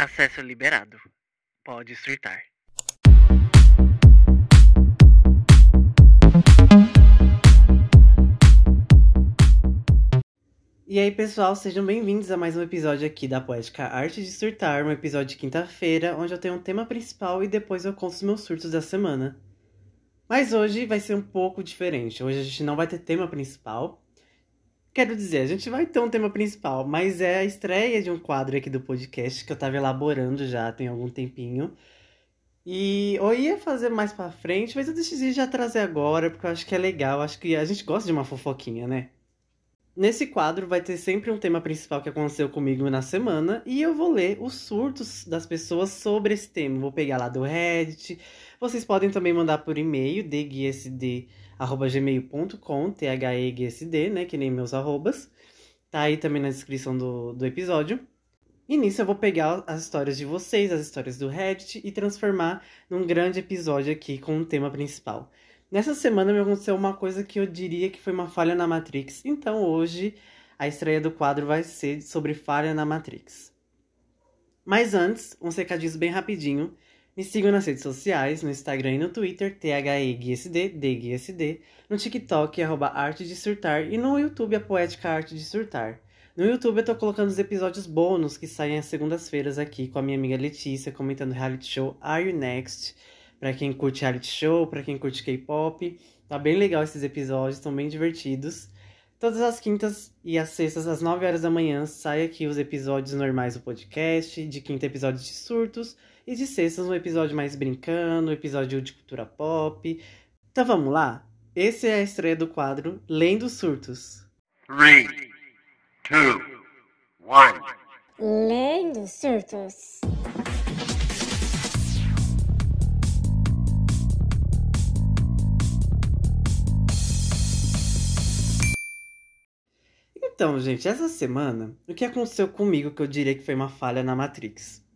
Acesso liberado. Pode surtar. E aí, pessoal, sejam bem-vindos a mais um episódio aqui da Poética Arte de Surtar, um episódio de quinta-feira, onde eu tenho um tema principal e depois eu conto os meus surtos da semana. Mas hoje vai ser um pouco diferente. Hoje a gente não vai ter tema principal. Quero dizer, a gente vai ter um tema principal, mas é a estreia de um quadro aqui do podcast que eu tava elaborando já tem algum tempinho. E eu ia fazer mais pra frente, mas eu decidi já trazer agora, porque eu acho que é legal. Acho que a gente gosta de uma fofoquinha, né? Nesse quadro vai ter sempre um tema principal que aconteceu comigo na semana e eu vou ler os surtos das pessoas sobre esse tema. Vou pegar lá do Reddit. Vocês podem também mandar por e-mail dguisd@gmail.com, T H E G S D, né, que nem meus arrobas. Tá aí também na descrição do, do episódio. E nisso eu vou pegar as histórias de vocês, as histórias do Reddit e transformar num grande episódio aqui com um tema principal. Nessa semana me aconteceu uma coisa que eu diria que foi uma falha na Matrix. Então hoje a estreia do quadro vai ser sobre falha na Matrix. Mas antes, uns recadinhos bem rapidinho. Me sigam nas redes sociais, no Instagram e no Twitter, THEGSD, DGSD, no TikTok, arroba Arte de Surtar, e no YouTube, a Poética Arte de Surtar. No YouTube eu tô colocando os episódios bônus que saem às segundas-feiras aqui com a minha amiga Letícia, comentando reality show Are You Next? Pra quem curte reality show, pra quem curte K-pop. Tá bem legal esses episódios, estão bem divertidos. Todas as quintas e as sextas, às 9 horas da manhã, sai aqui os episódios normais do podcast, de quinta episódio de surtos, e de sextas um episódio mais brincando, um episódio de cultura pop. Então vamos lá? Esse é a estreia do quadro Lendo Surtos. 3, 2, 1. Lendo surtos. Então, gente, essa semana, o que aconteceu comigo que eu diria que foi uma falha na Matrix?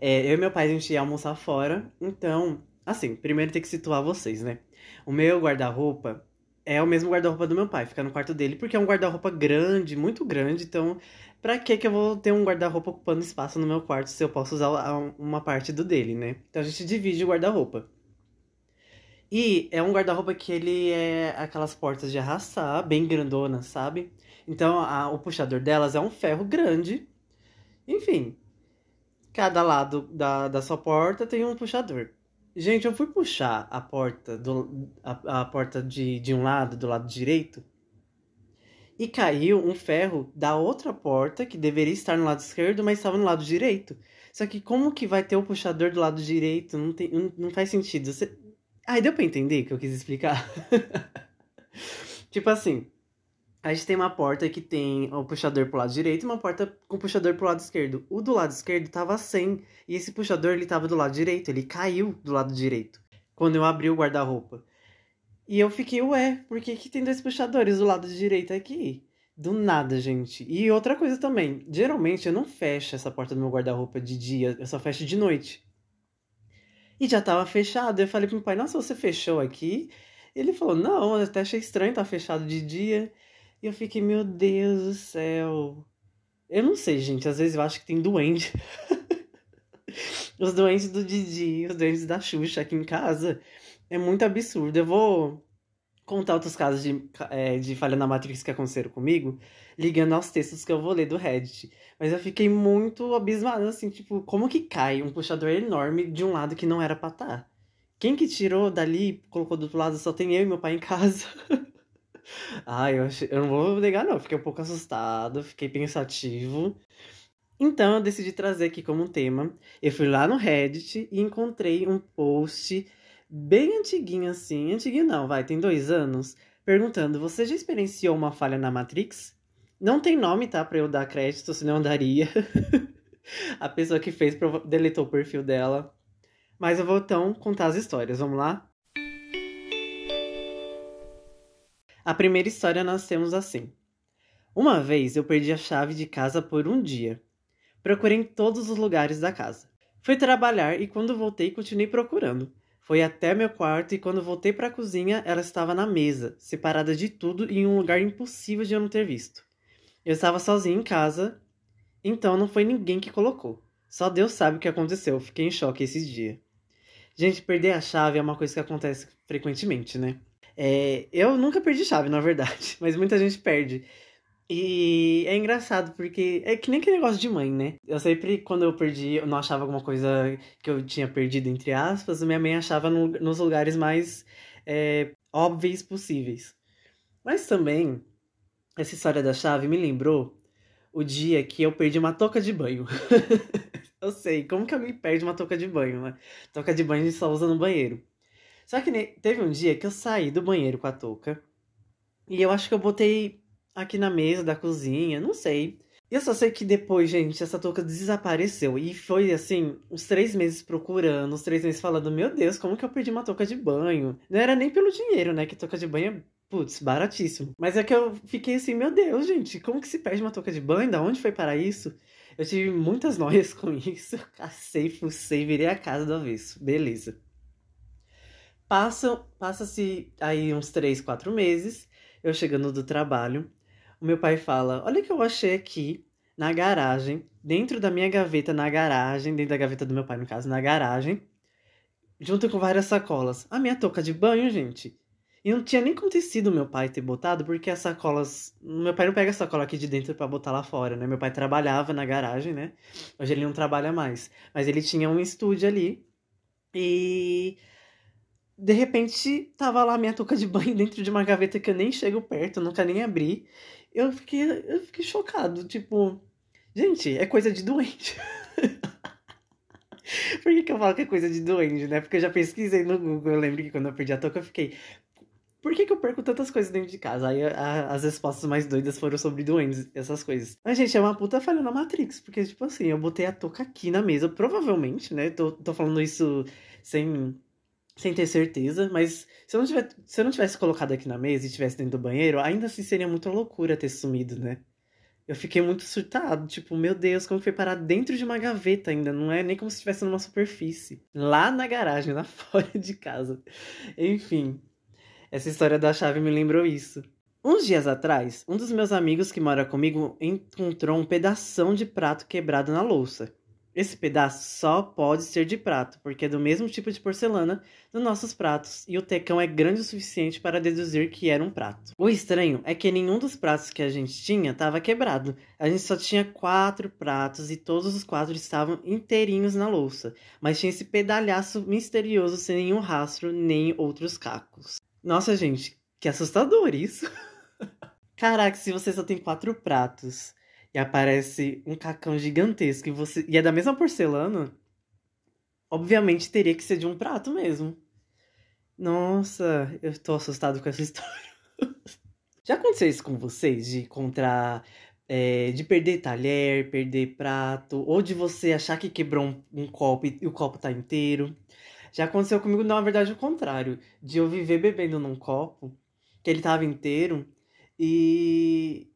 É, eu e meu pai, a gente ia almoçar fora, então, assim, primeiro tem que situar vocês, né? O meu guarda-roupa é o mesmo guarda-roupa do meu pai, fica no quarto dele, porque é um guarda-roupa grande, muito grande, então, pra que que eu vou ter um guarda-roupa ocupando espaço no meu quarto se eu posso usar uma parte do dele, né? Então a gente divide o guarda-roupa. E é um guarda-roupa que ele é aquelas portas de arrastar, bem grandonas, sabe? Então a, o puxador delas é um ferro grande. Enfim, cada lado da, da sua porta tem um puxador. Gente, eu fui puxar a porta do a, a porta de, de um lado, do lado direito, e caiu um ferro da outra porta que deveria estar no lado esquerdo, mas estava no lado direito. Só que como que vai ter o puxador do lado direito? Não, tem, não, não faz sentido. Você... Ai, deu pra entender o que eu quis explicar? tipo assim, a gente tem uma porta que tem o puxador pro lado direito e uma porta com puxador pro lado esquerdo. O do lado esquerdo tava sem, e esse puxador ele tava do lado direito, ele caiu do lado direito quando eu abri o guarda-roupa. E eu fiquei, ué, por que, que tem dois puxadores do lado direito aqui? Do nada, gente. E outra coisa também, geralmente eu não fecho essa porta do meu guarda-roupa de dia, eu só fecho de noite. E já tava fechado. Eu falei pro meu pai, nossa, você fechou aqui? Ele falou, não, eu até achei estranho, tá fechado de dia. E eu fiquei, meu Deus do céu. Eu não sei, gente. Às vezes eu acho que tem doente. os doentes do Didi, os doentes da Xuxa aqui em casa. É muito absurdo. Eu vou contar outros casos de, é, de falha na Matrix que aconteceram comigo, ligando aos textos que eu vou ler do Reddit. Mas eu fiquei muito abismada, assim, tipo, como que cai um puxador enorme de um lado que não era pra estar? Tá? Quem que tirou dali colocou do outro lado? Só tem eu e meu pai em casa. Ah, eu, achei, eu não vou negar, não. Fiquei um pouco assustado, fiquei pensativo. Então, eu decidi trazer aqui como tema. Eu fui lá no Reddit e encontrei um post bem antiguinho assim. Antiguinho não, vai, tem dois anos. Perguntando: Você já experienciou uma falha na Matrix? Não tem nome, tá? Pra eu dar crédito, senão eu daria. A pessoa que fez deletou o perfil dela. Mas eu vou então contar as histórias. Vamos lá? A primeira história nós temos assim. Uma vez eu perdi a chave de casa por um dia. Procurei em todos os lugares da casa. Fui trabalhar e quando voltei continuei procurando. Fui até meu quarto e quando voltei para a cozinha, ela estava na mesa, separada de tudo e em um lugar impossível de eu não ter visto. Eu estava sozinho em casa, então não foi ninguém que colocou. Só Deus sabe o que aconteceu. Fiquei em choque esses dias. Gente, perder a chave é uma coisa que acontece frequentemente, né? É, eu nunca perdi chave, na verdade, mas muita gente perde. E é engraçado, porque é que nem aquele negócio de mãe, né? Eu sempre, quando eu perdi, eu não achava alguma coisa que eu tinha perdido, entre aspas, minha mãe achava no, nos lugares mais é, óbvios possíveis. Mas também, essa história da chave me lembrou o dia que eu perdi uma touca de banho. eu sei, como que alguém perde uma touca de banho, né? De banho a gente só usa no banheiro. Só que teve um dia que eu saí do banheiro com a touca. E eu acho que eu botei aqui na mesa da cozinha, não sei. E eu só sei que depois, gente, essa touca desapareceu. E foi assim, uns três meses procurando, uns três meses falando, meu Deus, como que eu perdi uma touca de banho? Não era nem pelo dinheiro, né? Que touca de banho é, putz, baratíssimo. Mas é que eu fiquei assim, meu Deus, gente, como que se perde uma touca de banho? Da onde foi para isso? Eu tive muitas noias com isso. Cacei, fucei, virei a casa do avesso. Beleza. Passa-se passa aí uns três, quatro meses, eu chegando do trabalho, o meu pai fala: Olha o que eu achei aqui na garagem, dentro da minha gaveta na garagem, dentro da gaveta do meu pai, no caso, na garagem, junto com várias sacolas. A minha touca de banho, gente. E não tinha nem acontecido meu pai ter botado, porque as sacolas. Meu pai não pega a sacola aqui de dentro para botar lá fora, né? Meu pai trabalhava na garagem, né? Hoje ele não trabalha mais. Mas ele tinha um estúdio ali. E. De repente, tava lá minha touca de banho dentro de uma gaveta que eu nem chego perto, nunca nem abri eu fiquei, eu fiquei chocado. Tipo, gente, é coisa de doente. Por que, que eu falo que é coisa de doente, né? Porque eu já pesquisei no Google. Eu lembro que quando eu perdi a touca, eu fiquei. Por que, que eu perco tantas coisas dentro de casa? Aí a, as respostas mais doidas foram sobre doentes, essas coisas. Mas, gente, é uma puta falha na Matrix. Porque, tipo assim, eu botei a touca aqui na mesa. Provavelmente, né? Tô, tô falando isso sem sem ter certeza, mas se eu, não tivesse, se eu não tivesse colocado aqui na mesa e tivesse dentro do banheiro, ainda assim seria muita loucura ter sumido, né? Eu fiquei muito surtado, tipo, meu Deus, como foi parar dentro de uma gaveta ainda? Não é nem como se estivesse numa superfície. Lá na garagem, lá fora de casa. Enfim, essa história da chave me lembrou isso. Uns dias atrás, um dos meus amigos que mora comigo encontrou um pedação de prato quebrado na louça. Esse pedaço só pode ser de prato, porque é do mesmo tipo de porcelana dos nossos pratos, e o tecão é grande o suficiente para deduzir que era um prato. O estranho é que nenhum dos pratos que a gente tinha estava quebrado. A gente só tinha quatro pratos e todos os quatro estavam inteirinhos na louça, mas tinha esse pedalhaço misterioso sem nenhum rastro nem outros cacos. Nossa, gente, que assustador isso! Caraca, se você só tem quatro pratos e aparece um cacão gigantesco e você e é da mesma porcelana, obviamente teria que ser de um prato mesmo. Nossa, eu tô assustado com essa história. Já aconteceu isso com vocês de encontrar é, de perder talher, perder prato, ou de você achar que quebrou um, um copo e, o copo tá inteiro? Já aconteceu comigo, na verdade, o contrário. De eu viver bebendo num copo, que ele tava inteiro, e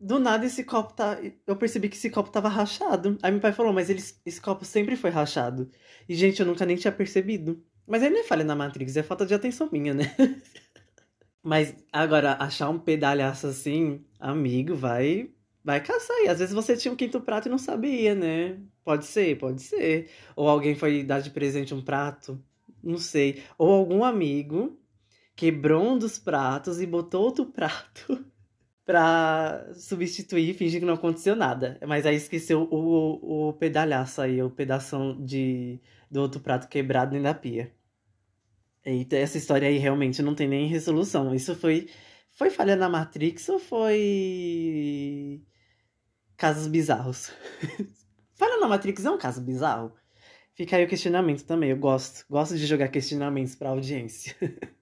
do nada esse copo tá. Eu percebi que esse copo tava rachado. Aí meu pai falou, mas ele, esse copo sempre foi rachado. E, gente, eu nunca nem tinha percebido. Mas aí não é falha na Matrix, é falta de atenção minha, né? mas agora, achar um pedalhaço assim, amigo, vai. Vai caçar aí. Às vezes você tinha um quinto prato e não sabia, né? Pode ser, pode ser. Ou alguém foi dar de presente um prato. Não sei. Ou algum amigo quebrou um dos pratos e botou outro prato pra substituir e fingir que não aconteceu nada. Mas aí esqueceu o, o pedalhaço aí, o pedaço de, do outro prato quebrado dentro da pia. Eita, essa história aí realmente não tem nem resolução. Isso foi, foi falha na Matrix ou foi. Casos bizarros? falha na Matrix é um caso bizarro? Fica aí o questionamento também. Eu gosto. Gosto de jogar questionamentos pra audiência.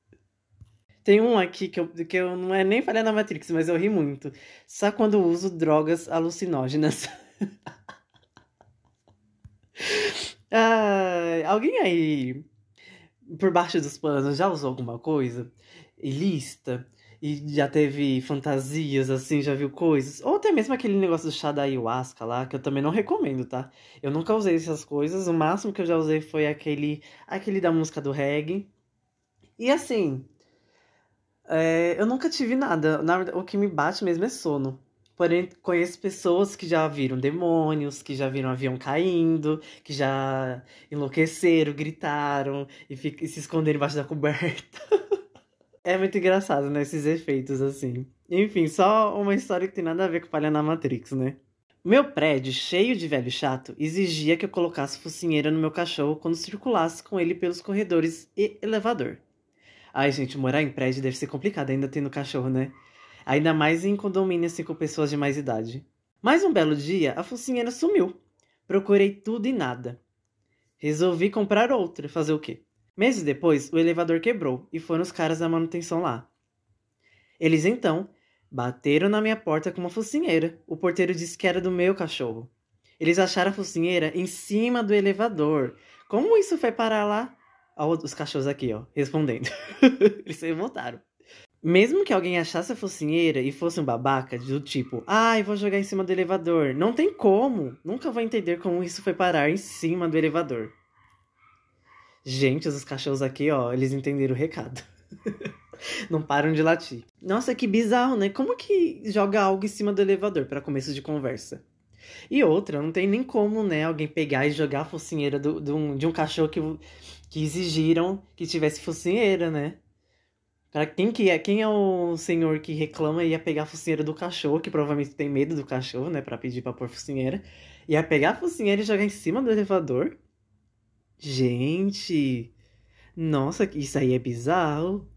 Tem um aqui que eu, que eu não é nem falha na Matrix, mas eu ri muito. Só quando uso drogas alucinógenas. ah, alguém aí, por baixo dos panos, já usou alguma coisa ilícita? E já teve fantasias, assim, já viu coisas? Ou até mesmo aquele negócio do chá da ayahuasca lá, que eu também não recomendo, tá? Eu nunca usei essas coisas. O máximo que eu já usei foi aquele, aquele da música do reggae. E assim, é, eu nunca tive nada. Na verdade, o que me bate mesmo é sono. Porém, conheço pessoas que já viram demônios, que já viram avião caindo, que já enlouqueceram, gritaram e, e se esconderam embaixo da coberta. é muito engraçado, né? Esses efeitos assim. Enfim, só uma história que tem nada a ver com Falha na Matrix, né? Meu prédio, cheio de velho chato, exigia que eu colocasse focinheira no meu cachorro quando circulasse com ele pelos corredores e elevador. Ai, gente, morar em prédio deve ser complicado ainda tendo cachorro, né? Ainda mais em condomínio assim com pessoas de mais idade. Mas um belo dia, a focinheira sumiu. Procurei tudo e nada. Resolvi comprar outra, fazer o quê? Meses depois, o elevador quebrou e foram os caras da manutenção lá. Eles então bateram na minha porta com uma focinheira. O porteiro disse que era do meu cachorro. Eles acharam a focinheira em cima do elevador. Como isso foi parar lá? Os cachorros aqui, ó, respondendo. Eles se revoltaram. Mesmo que alguém achasse a focinheira e fosse um babaca, do tipo, ai, vou jogar em cima do elevador. Não tem como. Nunca vou entender como isso foi parar em cima do elevador. Gente, os cachorros aqui, ó, eles entenderam o recado. Não param de latir. Nossa, que bizarro, né? Como que joga algo em cima do elevador para começo de conversa? E outra, não tem nem como, né, alguém pegar e jogar a focinheira do, do de um cachorro que, que exigiram que tivesse focinheira, né? Cara, quem que é? Quem é o senhor que reclama e ia pegar a focinheira do cachorro, que provavelmente tem medo do cachorro, né, Pra pedir pra pôr focinheira, ia pegar a focinheira e jogar em cima do elevador? Gente, nossa, isso aí é bizarro.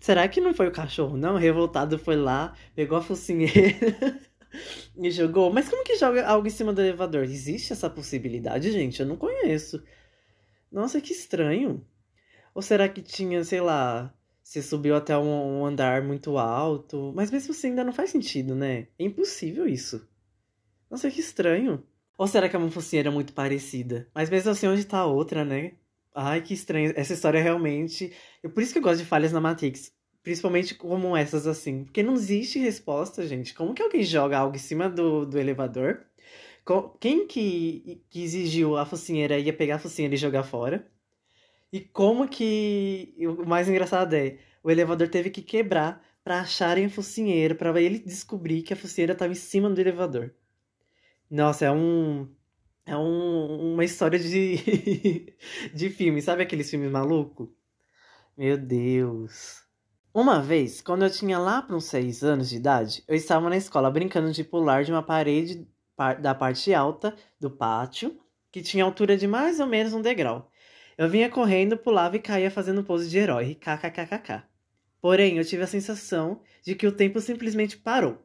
Será que não foi o cachorro, não? O revoltado foi lá, pegou a focinheira e jogou. Mas como que joga algo em cima do elevador? Existe essa possibilidade, gente? Eu não conheço. Nossa, que estranho. Ou será que tinha, sei lá, você subiu até um, um andar muito alto? Mas mesmo assim ainda não faz sentido, né? É impossível isso. Nossa, que estranho. Ou será que é uma focinheira muito parecida? Mas mesmo assim, onde tá a outra, né? Ai, que estranho. Essa história realmente. É por isso que eu gosto de falhas na Matrix. Principalmente como essas assim. Porque não existe resposta, gente. Como que alguém joga algo em cima do, do elevador? Quem que, que exigiu a focinheira ia pegar a focinheira e jogar fora? E como que. O mais engraçado é: o elevador teve que quebrar pra acharem a focinheira, pra ele descobrir que a focinheira tava em cima do elevador. Nossa, é um. É um, uma história de, de filme, sabe aqueles filmes malucos? Meu Deus. Uma vez, quando eu tinha lá para uns 6 anos de idade, eu estava na escola brincando de pular de uma parede par- da parte alta do pátio, que tinha altura de mais ou menos um degrau. Eu vinha correndo, pulava e caía fazendo pose de herói, kkkk. Porém, eu tive a sensação de que o tempo simplesmente parou,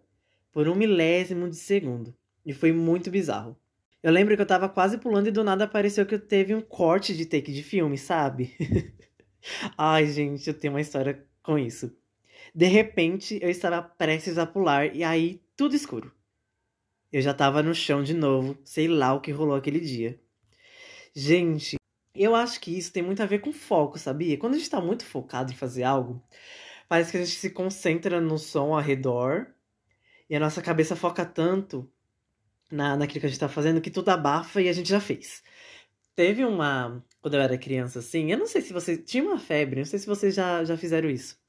por um milésimo de segundo, e foi muito bizarro. Eu lembro que eu tava quase pulando e do nada apareceu que eu teve um corte de take de filme, sabe? Ai, gente, eu tenho uma história com isso. De repente, eu estava prestes a pular e aí tudo escuro. Eu já tava no chão de novo, sei lá o que rolou aquele dia. Gente, eu acho que isso tem muito a ver com foco, sabia? Quando a gente tá muito focado em fazer algo, parece que a gente se concentra no som ao redor e a nossa cabeça foca tanto na, naquilo que a gente tá fazendo que tudo abafa e a gente já fez. Teve uma. Quando eu era criança, assim, eu não sei se você. Tinha uma febre, não sei se vocês já, já fizeram isso.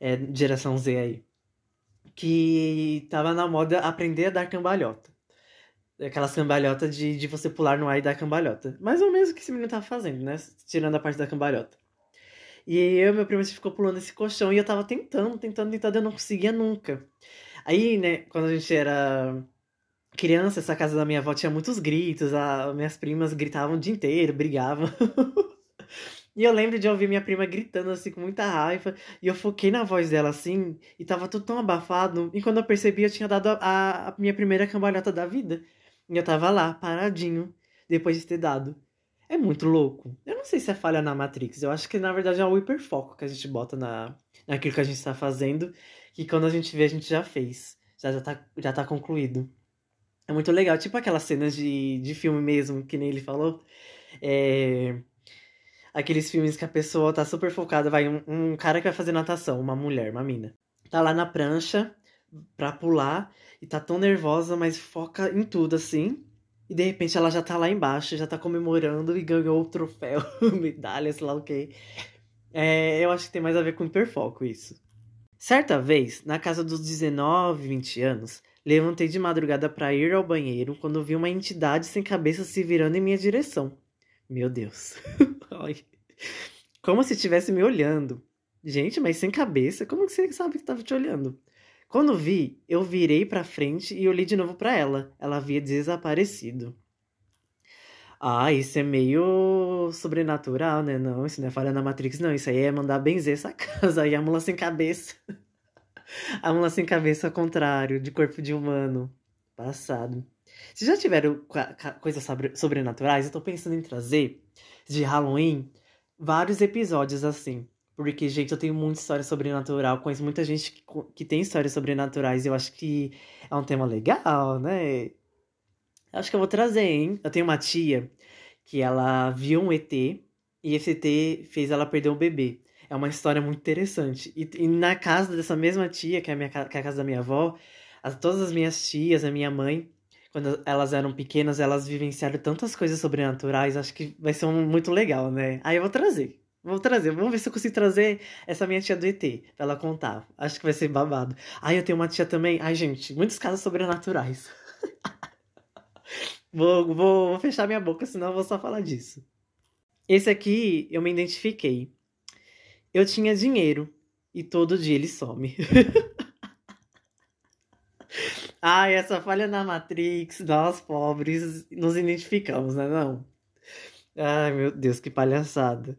É, geração Z aí. Que tava na moda aprender a dar cambalhota. Aquelas cambalhotas de, de você pular no ar e dar cambalhota. Mais ou menos o que esse menino tava fazendo, né? Tirando a parte da cambalhota. E eu e meu primo a ficou pulando esse colchão e eu tava tentando, tentando, tentando, eu não conseguia nunca. Aí, né, quando a gente era criança, essa casa da minha avó tinha muitos gritos, a, minhas primas gritavam o dia inteiro, brigavam. e eu lembro de ouvir minha prima gritando assim com muita raiva, e eu foquei na voz dela assim, e tava tudo tão abafado, e quando eu percebi eu tinha dado a, a- minha primeira cambalhota da vida. E eu tava lá, paradinho, depois de ter dado. É muito louco. Eu não sei se é falha na Matrix, eu acho que na verdade é o hiperfoco que a gente bota na, naquilo que a gente tá fazendo, que quando a gente vê a gente já fez, já, já, tá, já tá concluído. É muito legal, tipo aquelas cenas de, de filme mesmo, que nem ele falou. É... Aqueles filmes que a pessoa tá super focada, vai um, um cara que vai fazer natação, uma mulher, uma mina. Tá lá na prancha pra pular e tá tão nervosa, mas foca em tudo assim. E de repente ela já tá lá embaixo, já tá comemorando e ganhou o troféu, medalha, sei lá o que. É, eu acho que tem mais a ver com hiperfoco isso. Certa vez, na casa dos 19, 20 anos, levantei de madrugada para ir ao banheiro quando vi uma entidade sem cabeça se virando em minha direção. Meu Deus. Como se estivesse me olhando. Gente, mas sem cabeça? Como que você sabe que estava te olhando? Quando vi, eu virei para frente e olhei de novo para ela. Ela havia desaparecido. Ah, isso é meio sobrenatural, né? Não, isso não é falha na Matrix, não. Isso aí é mandar benzer essa casa. E a mula sem cabeça. a mula sem cabeça ao contrário, de corpo de humano. Passado. Se já tiveram coisas sobrenaturais, eu tô pensando em trazer de Halloween vários episódios assim. Porque, gente, eu tenho muita história sobrenatural. Conheço muita gente que, que tem histórias sobrenaturais. E eu acho que é um tema legal, né? Acho que eu vou trazer, hein? Eu tenho uma tia que ela viu um ET e esse ET fez ela perder um bebê. É uma história muito interessante. E, e na casa dessa mesma tia, que é a, minha, que é a casa da minha avó, as, todas as minhas tias, a minha mãe, quando elas eram pequenas, elas vivenciaram tantas coisas sobrenaturais. Acho que vai ser um, muito legal, né? Aí eu vou trazer. Vou trazer, vamos ver se eu consigo trazer essa minha tia do ET pra ela contar. Acho que vai ser babado. Aí eu tenho uma tia também. Ai, gente, muitos casos sobrenaturais. Vou, vou, vou fechar minha boca, senão eu vou só falar disso. Esse aqui eu me identifiquei. Eu tinha dinheiro e todo dia ele some. Ai, essa falha na Matrix, nós pobres nos identificamos, né? Não. Ai, meu Deus, que palhaçada.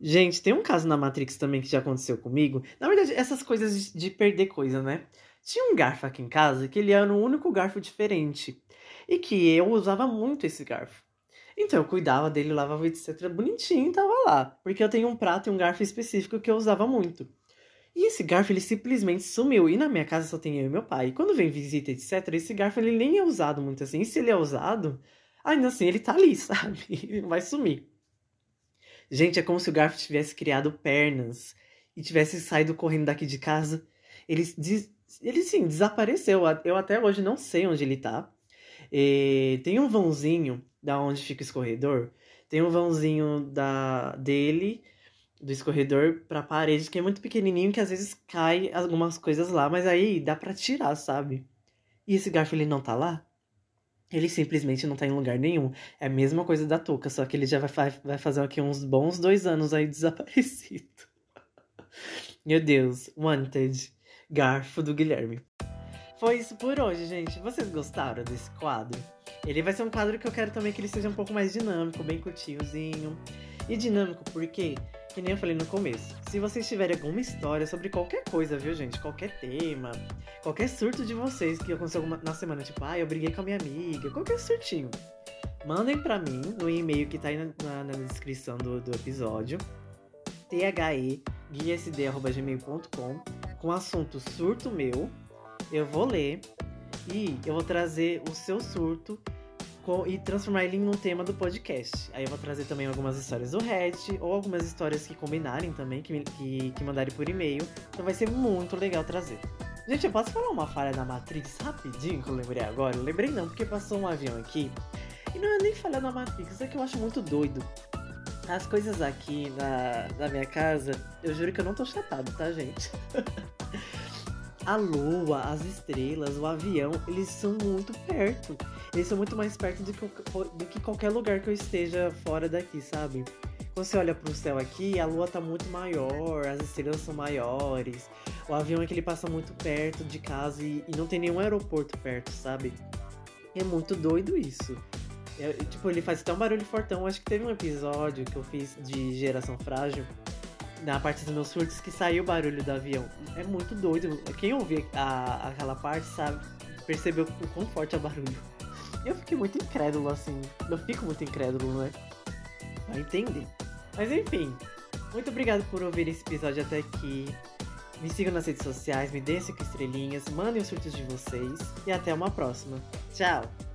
Gente, tem um caso na Matrix também que já aconteceu comigo. Na verdade, essas coisas de perder coisa, né? Tinha um garfo aqui em casa que ele era o único garfo diferente e que eu usava muito esse garfo. Então eu cuidava dele, lavava etc. bonitinho tava lá. Porque eu tenho um prato e um garfo específico que eu usava muito. E esse garfo ele simplesmente sumiu. E na minha casa só tem eu e meu pai. E quando vem visita, etc., esse garfo ele nem é usado muito assim. E se ele é usado, ainda assim ele tá ali, sabe? Ele vai sumir. Gente, é como se o garfo tivesse criado pernas e tivesse saído correndo daqui de casa. Ele, ele sim, desapareceu. Eu até hoje não sei onde ele tá. E tem um vãozinho da onde fica o escorredor. Tem um vãozinho da dele, do escorredor, pra parede, que é muito pequenininho, que às vezes cai algumas coisas lá, mas aí dá pra tirar, sabe? E esse garfo, ele não tá lá? Ele simplesmente não tá em lugar nenhum. É a mesma coisa da touca, só que ele já vai, vai fazer aqui uns bons dois anos aí desaparecido. Meu Deus, Wanted, garfo do Guilherme foi isso por hoje, gente. Vocês gostaram desse quadro? Ele vai ser um quadro que eu quero também que ele seja um pouco mais dinâmico, bem curtinhozinho. E dinâmico porque, que nem eu falei no começo, se vocês tiverem alguma história sobre qualquer coisa, viu, gente? Qualquer tema, qualquer surto de vocês que aconteceu na semana, tipo, ah, eu briguei com a minha amiga, qualquer surtinho. Mandem pra mim no e-mail que tá aí na, na, descrição do, do episódio the.guiasd.gmail.com com assunto surto meu eu vou ler e eu vou trazer o seu surto e transformar ele em um tema do podcast. Aí eu vou trazer também algumas histórias do Reddit ou algumas histórias que combinarem também, que, que, que mandarem por e-mail. Então vai ser muito legal trazer. Gente, eu posso falar uma falha da Matrix rapidinho que eu lembrei agora? Eu lembrei não, porque passou um avião aqui. E não é nem falha da Matrix, é que eu acho muito doido. As coisas aqui na, na minha casa, eu juro que eu não tô chapado, tá, gente? a lua, as estrelas, o avião, eles são muito perto. Eles são muito mais perto do que, do que qualquer lugar que eu esteja fora daqui, sabe? Quando você olha pro céu aqui, a lua tá muito maior, as estrelas são maiores, o avião é que ele passa muito perto de casa e, e não tem nenhum aeroporto perto, sabe? É muito doido isso. É, tipo, ele faz um barulho fortão. Acho que teve um episódio que eu fiz de geração frágil na parte dos meus surtos que saiu o barulho do avião. É muito doido. Quem ouviu a, aquela parte sabe, percebeu o quão forte é o barulho. Eu fiquei muito incrédulo assim. Eu fico muito incrédulo, né? Vai entender. Mas enfim, muito obrigado por ouvir esse episódio até aqui. Me sigam nas redes sociais, me deem 5 estrelinhas, mandem os surtos de vocês e até uma próxima. Tchau!